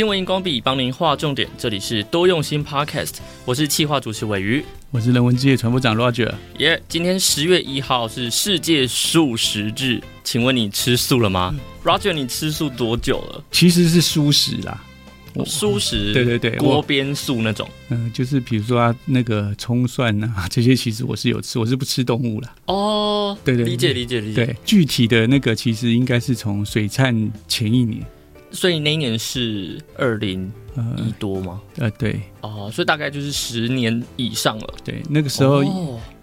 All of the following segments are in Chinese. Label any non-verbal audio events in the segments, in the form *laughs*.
新闻荧光笔帮您画重点，这里是多用心 Podcast，我是企划主持尾鱼，我是人文之夜传播长 Roger。耶，yeah, 今天十月一号是世界素食日，请问你吃素了吗、嗯、？Roger，你吃素多久了？其实是素食啦，素食，对对对，锅边素那种。嗯、呃，就是比如说啊，那个葱蒜啊，这些其实我是有吃，我是不吃动物了。哦，对对，理解理解理解。对，具体的那个其实应该是从水忏前一年。所以那一年是二零一多吗？呃，对。哦，所以大概就是十年以上了。对，那个时候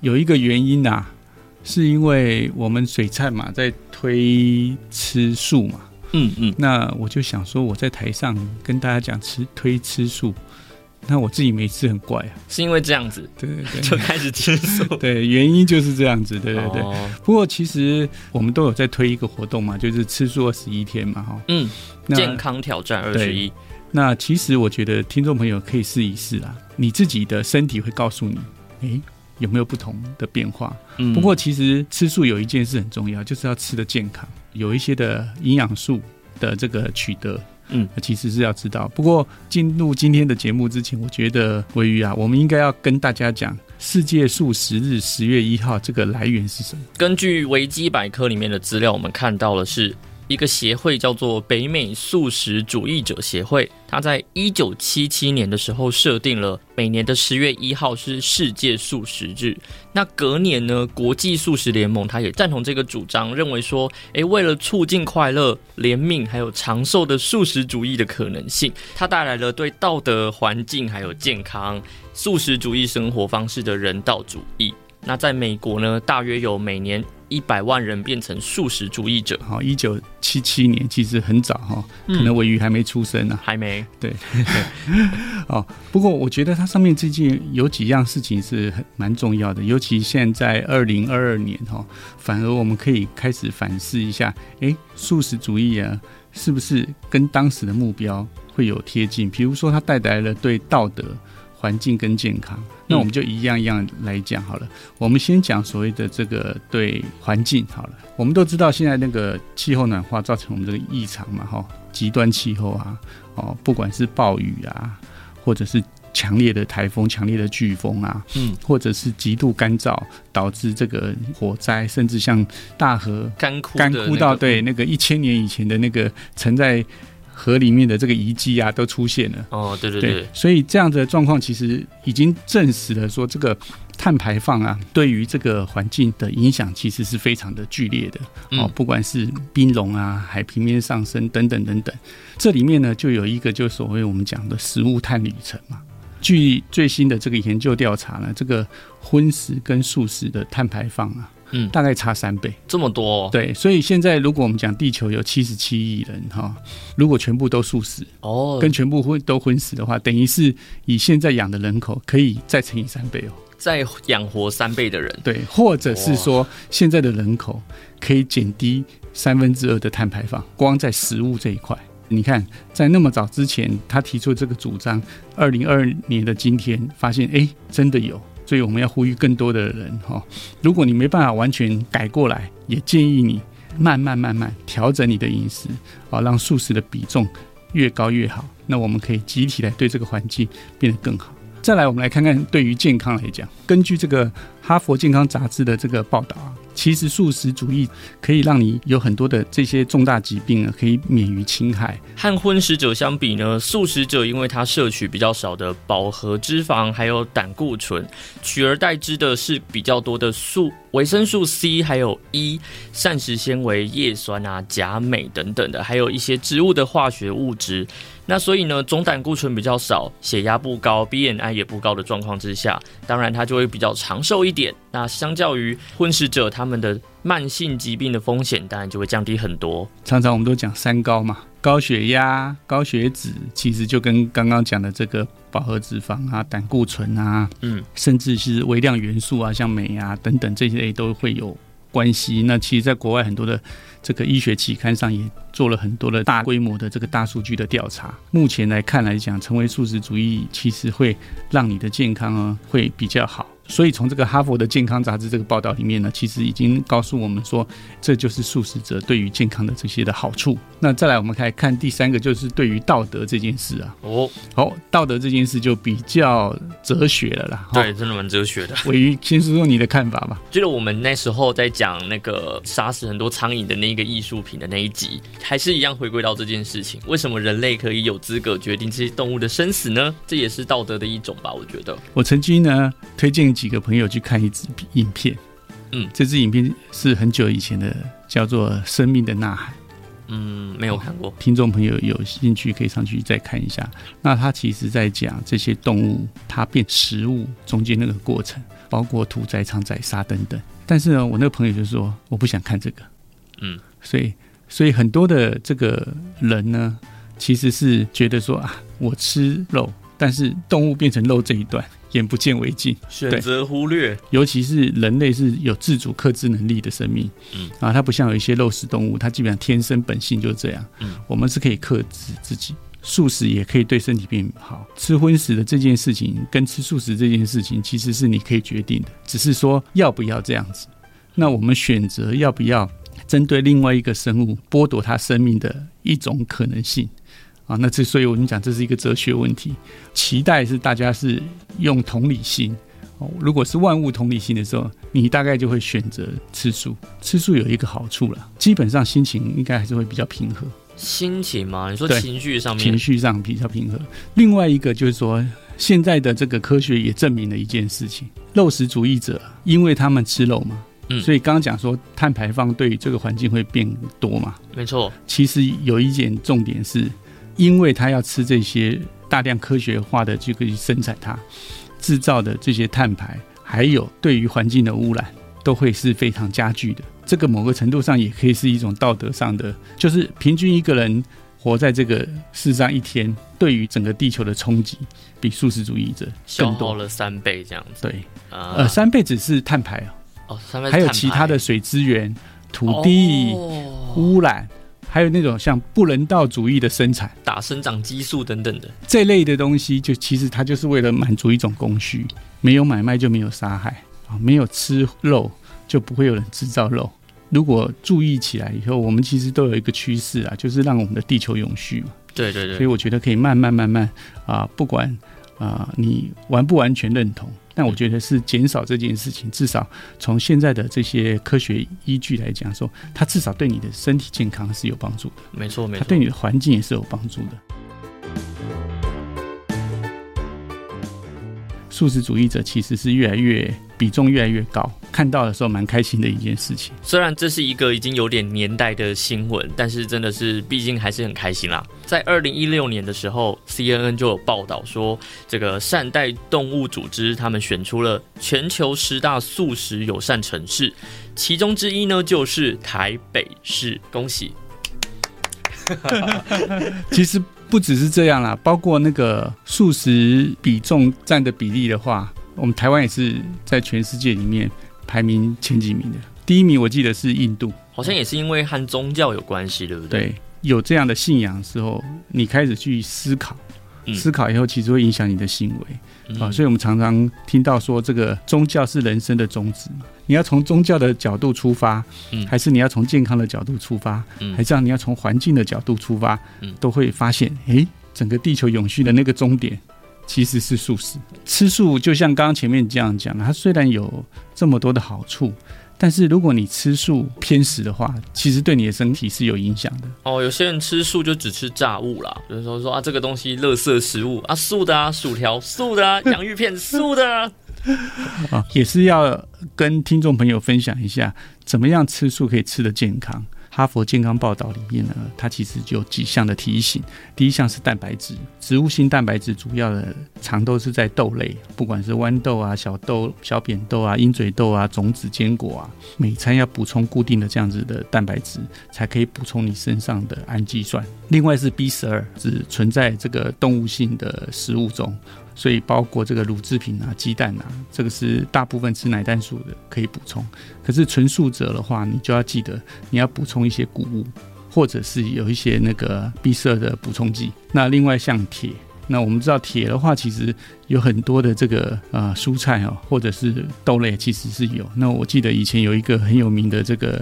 有一个原因呐、啊，是因为我们水菜嘛，在推吃素嘛。嗯嗯。那我就想说，我在台上跟大家讲吃推吃素。那我自己每次很怪啊，是因为这样子，对对对，就开始吃素，*laughs* 对，原因就是这样子，对对对。哦、不过其实我们都有在推一个活动嘛，就是吃素二十一天嘛，哈，嗯，健康挑战二十一。那其实我觉得听众朋友可以试一试啊，你自己的身体会告诉你，哎、欸，有没有不同的变化？嗯，不过其实吃素有一件事很重要，就是要吃的健康，有一些的营养素的这个取得。嗯，其实是要知道。不过进入今天的节目之前，我觉得维鱼啊，我们应该要跟大家讲世界素食日十月一号这个来源是什么？根据维基百科里面的资料，我们看到的是。一个协会叫做北美素食主义者协会，他在一九七七年的时候设定了每年的十月一号是世界素食日。那隔年呢，国际素食联盟他也赞同这个主张，认为说，诶，为了促进快乐、怜悯还有长寿的素食主义的可能性，它带来了对道德、环境还有健康、素食主义生活方式的人道主义。那在美国呢，大约有每年。一百万人变成素食主义者。好，一九七七年其实很早哈，可能尾鱼还没出生呢、啊，还没。对，*laughs* 哦，不过我觉得它上面最近有几样事情是很蛮重要的，尤其现在二零二二年哈，反而我们可以开始反思一下，哎，素食主义啊，是不是跟当时的目标会有贴近？比如说，它带来了对道德。环境跟健康，那我们就一样一样来讲好了。嗯、我们先讲所谓的这个对环境好了。我们都知道现在那个气候暖化造成我们这个异常嘛，哈，极端气候啊，哦，不管是暴雨啊，或者是强烈的台风、强烈的飓风啊，嗯，或者是极度干燥导致这个火灾，甚至像大河干枯、干枯到对那个一千年以前的那个存在。河里面的这个遗迹啊，都出现了。哦，对对对，对，所以这样的状况其实已经证实了，说这个碳排放啊，对于这个环境的影响其实是非常的剧烈的。哦，不管是冰融啊、海平面上升等等等等，这里面呢就有一个就所谓我们讲的食物碳旅程嘛。据最新的这个研究调查呢，这个荤食跟素食的碳排放啊。嗯，大概差三倍，这么多哦？对，所以现在如果我们讲地球有七十七亿人哈，如果全部都素食哦，跟全部昏都昏死的话，等于是以现在养的人口可以再乘以三倍哦，再养活三倍的人，对，或者是说现在的人口可以减低三分之二的碳排放，光在食物这一块，你看在那么早之前他提出这个主张，二零二二年的今天发现，哎，真的有。所以我们要呼吁更多的人哈，如果你没办法完全改过来，也建议你慢慢慢慢调整你的饮食啊，让素食的比重越高越好。那我们可以集体来对这个环境变得更好。再来，我们来看看对于健康来讲，根据这个哈佛健康杂志的这个报道啊。其实素食主义可以让你有很多的这些重大疾病啊，可以免于侵害。和荤食者相比呢，素食者因为他摄取比较少的饱和脂肪，还有胆固醇，取而代之的是比较多的素维生素 C，还有 E、膳食纤维、叶酸啊、钾、镁等等的，还有一些植物的化学物质。那所以呢，总胆固醇比较少，血压不高，BMI 也不高的状况之下，当然它就会比较长寿一点。那相较于荤食者，他们的慢性疾病的风险当然就会降低很多。常常我们都讲三高嘛，高血压、高血脂，其实就跟刚刚讲的这个饱和脂肪啊、胆固醇啊，嗯，甚至是微量元素啊，像镁啊等等这些类都会有关系。那其实，在国外很多的。这个医学期刊上也做了很多的大规模的这个大数据的调查。目前来看来讲，成为素食主义其实会让你的健康啊会比较好。所以从这个哈佛的健康杂志这个报道里面呢，其实已经告诉我们说，这就是素食者对于健康的这些的好处。那再来，我们来看第三个，就是对于道德这件事啊。哦，好，道德这件事就比较哲学了啦。对，真的蛮哲学的。鮪鱼，先说说你的看法吧。记得我们那时候在讲那个杀死很多苍蝇的那个艺术品的那一集，还是一样回归到这件事情：为什么人类可以有资格决定这些动物的生死呢？这也是道德的一种吧？我觉得。我曾经呢推荐几个朋友去看一支影片，嗯，这支影片是很久以前的，叫做《生命的呐喊》。嗯，没有看过。听众朋友有兴趣可以上去再看一下。那他其实在讲这些动物它变食物中间那个过程，包括屠宰场宰杀等等。但是呢，我那个朋友就说我不想看这个。嗯，所以所以很多的这个人呢，其实是觉得说啊，我吃肉，但是动物变成肉这一段。眼不见为净，选择忽略。尤其是人类是有自主克制能力的生命，嗯啊，它不像有一些肉食动物，它基本上天生本性就是这样。嗯，我们是可以克制自己，素食也可以对身体变好。吃荤食的这件事情跟吃素食这件事情，其实是你可以决定的，只是说要不要这样子。那我们选择要不要针对另外一个生物剥夺它生命的一种可能性。啊，那这所以我们讲这是一个哲学问题，期待是大家是用同理心哦。如果是万物同理心的时候，你大概就会选择吃素。吃素有一个好处了，基本上心情应该还是会比较平和。心情嘛？你说情绪上面？情绪上比较平和。另外一个就是说，现在的这个科学也证明了一件事情：肉食主义者，因为他们吃肉嘛，嗯，所以刚刚讲说碳排放对于这个环境会变多嘛？没错。其实有一点重点是。因为他要吃这些大量科学化的就可以生产它制造的这些碳排，还有对于环境的污染，都会是非常加剧的。这个某个程度上也可以是一种道德上的，就是平均一个人活在这个世上一天，对于整个地球的冲击，比素食主义者更多消耗了三倍这样子。对，呃，三倍只是碳排哦，三倍还有其他的水资源、土地污染。还有那种像不人道主义的生产，打生长激素等等的这类的东西，就其实它就是为了满足一种供需。没有买卖就没有杀害啊，没有吃肉就不会有人制造肉。如果注意起来以后，我们其实都有一个趋势啊，就是让我们的地球永续嘛。对对对。所以我觉得可以慢慢慢慢啊，不管啊你完不完全认同。但我觉得是减少这件事情，至少从现在的这些科学依据来讲，说它至少对你的身体健康是有帮助的。没错，没错，它对你的环境也是有帮助的。素食主义者其实是越来越比重越来越高，看到的时候蛮开心的一件事情。虽然这是一个已经有点年代的新闻，但是真的是毕竟还是很开心啦。在二零一六年的时候，CNN 就有报道说，这个善待动物组织他们选出了全球十大素食友善城市，其中之一呢就是台北市，恭喜！*laughs* *laughs* 其实。不只是这样啦，包括那个素食比重占的比例的话，我们台湾也是在全世界里面排名前几名的。第一名我记得是印度，好像也是因为和宗教有关系，对不对？对，有这样的信仰的时候，你开始去思考，思考以后其实会影响你的行为。啊，所以我们常常听到说，这个宗教是人生的宗旨嘛。你要从宗教的角度出发，嗯，还是你要从健康的角度出发，嗯，还是让你要从环境的角度出发，嗯，都会发现，诶，整个地球永续的那个终点其实是素食。吃素就像刚刚前面这样讲，它虽然有这么多的好处。但是如果你吃素偏食的话，其实对你的身体是有影响的。哦，有些人吃素就只吃炸物啦，比如说说啊，这个东西垃圾食物啊，素的啊，薯条素的啊，洋芋片素的啊，啊，*laughs* 也是要跟听众朋友分享一下，怎么样吃素可以吃得健康。哈佛健康报道里面呢，它其实就有几项的提醒。第一项是蛋白质，植物性蛋白质主要的常都是在豆类，不管是豌豆啊、小豆、小扁豆啊、鹰嘴豆啊、种子坚果啊，每餐要补充固定的这样子的蛋白质，才可以补充你身上的氨基酸。另外是 B 十二，只存在这个动物性的食物中。所以包括这个乳制品啊、鸡蛋啊，这个是大部分吃奶蛋素的可以补充。可是纯素者的话，你就要记得你要补充一些谷物，或者是有一些那个 B12 的补充剂。那另外像铁，那我们知道铁的话，其实有很多的这个呃蔬菜哦，或者是豆类，其实是有。那我记得以前有一个很有名的这个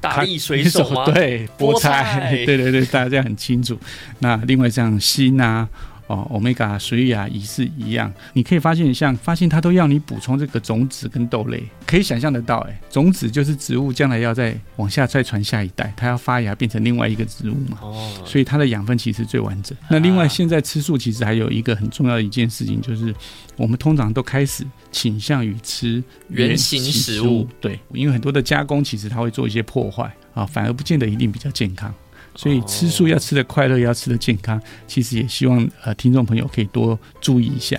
大力水手吗？*laughs* 对，菠菜，*laughs* 对对对，大家很清楚。那另外像锌啊。哦欧米伽水亚也是一样，你可以发现，像发现它都要你补充这个种子跟豆类，可以想象得到，哎，种子就是植物将来要再往下再传下一代，它要发芽变成另外一个植物嘛，哦，所以它的养分其实最完整。那另外，现在吃素其实还有一个很重要的一件事情，就是我们通常都开始倾向于吃原型食物，对，因为很多的加工其实它会做一些破坏啊，反而不见得一定比较健康。所以吃素要吃得快乐，要吃得健康，其实也希望呃听众朋友可以多注意一下。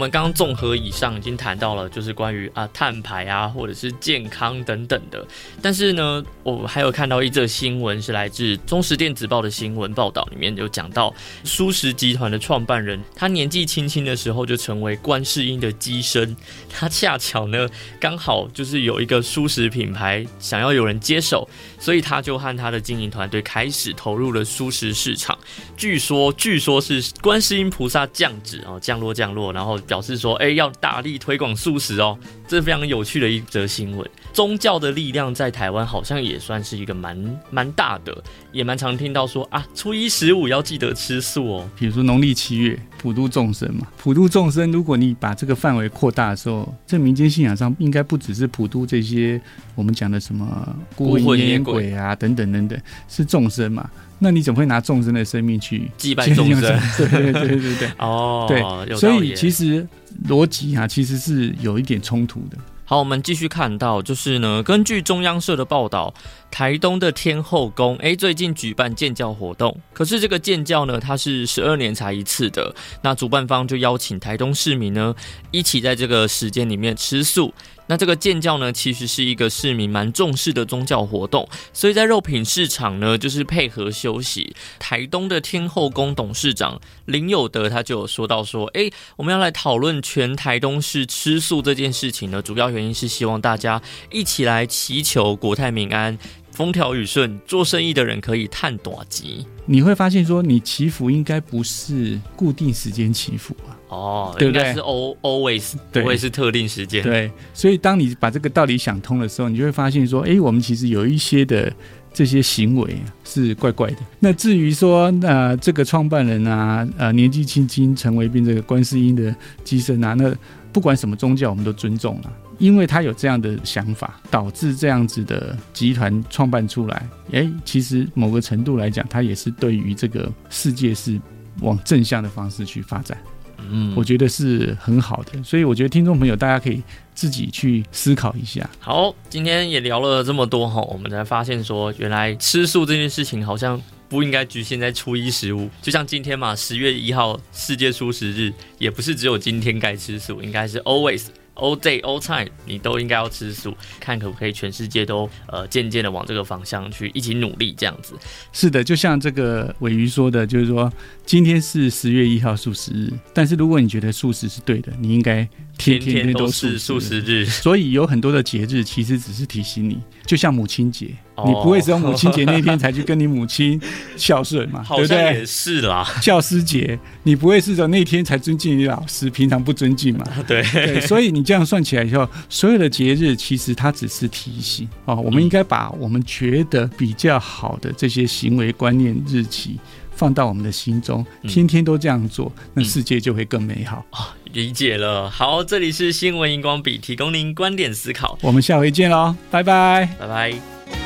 我们刚刚综合以上已经谈到了，就是关于啊碳排啊，或者是健康等等的。但是呢，我还有看到一则新闻，是来自中时电子报的新闻报道，里面有讲到舒食集团的创办人，他年纪轻轻的时候就成为观世音的机身。他恰巧呢，刚好就是有一个舒食品牌想要有人接手，所以他就和他的经营团队开始投入了舒食市场。据说，据说是观世音菩萨降旨哦，降落降落，然后。表示说，哎，要大力推广素食哦，这是非常有趣的一则新闻。宗教的力量在台湾好像也算是一个蛮蛮大的，也蛮常听到说啊，初一十五要记得吃素哦。比如说农历七月普度众生嘛，普度众生，如果你把这个范围扩大的时候，这民间信仰上应该不只是普度这些我们讲的什么孤魂野鬼啊等等等等，是众生嘛。那你怎么会拿众生的生命去祭拜众生？*laughs* 对对对对对，哦，对，所以其实逻辑啊，其实是有一点冲突的。好，我们继续看到，就是呢，根据中央社的报道。台东的天后宫，诶，最近举办建教活动。可是这个建教呢，它是十二年才一次的。那主办方就邀请台东市民呢，一起在这个时间里面吃素。那这个建教呢，其实是一个市民蛮重视的宗教活动。所以在肉品市场呢，就是配合休息。台东的天后宫董事长林有德他就有说到说，诶，我们要来讨论全台东市吃素这件事情呢，主要原因是希望大家一起来祈求国泰民安。风调雨顺，做生意的人可以赚大钱。你会发现说，你祈福应该不是固定时间祈福啊，哦，对不对？是 always，不会是特定时间。对，所以当你把这个道理想通的时候，你就会发现说，哎，我们其实有一些的这些行为是怪怪的。那至于说，那这个创办人啊，呃，年纪轻轻成为变这个观世音的机身啊，那不管什么宗教，我们都尊重啊。因为他有这样的想法，导致这样子的集团创办出来。诶，其实某个程度来讲，他也是对于这个世界是往正向的方式去发展。嗯，我觉得是很好的。所以我觉得听众朋友大家可以自己去思考一下。好，今天也聊了这么多哈，我们才发现说，原来吃素这件事情好像不应该局限在初一十五。就像今天嘛，十月一号世界素食日，也不是只有今天该吃素，应该是 always。All day, all time，你都应该要吃素，看可不可以全世界都呃渐渐的往这个方向去一起努力，这样子。是的，就像这个尾鱼说的，就是说今天是十月一号素食日，但是如果你觉得素食是对的，你应该天天都是素食日。所以有很多的节日其实只是提醒你，就像母亲节。你不会只有母亲节那天才去跟你母亲孝顺嘛？*laughs* 对不对？也是啦。教师节，你不会是说那天才尊敬你老师，平常不尊敬嘛？*laughs* 对对。所以你这样算起来以后，所有的节日其实它只是提醒哦。我们应该把我们觉得比较好的这些行为观念日期放到我们的心中，天天都这样做，那世界就会更美好啊！理解了。好，这里是新闻荧光笔，提供您观点思考。我们下回见喽，拜拜，拜拜。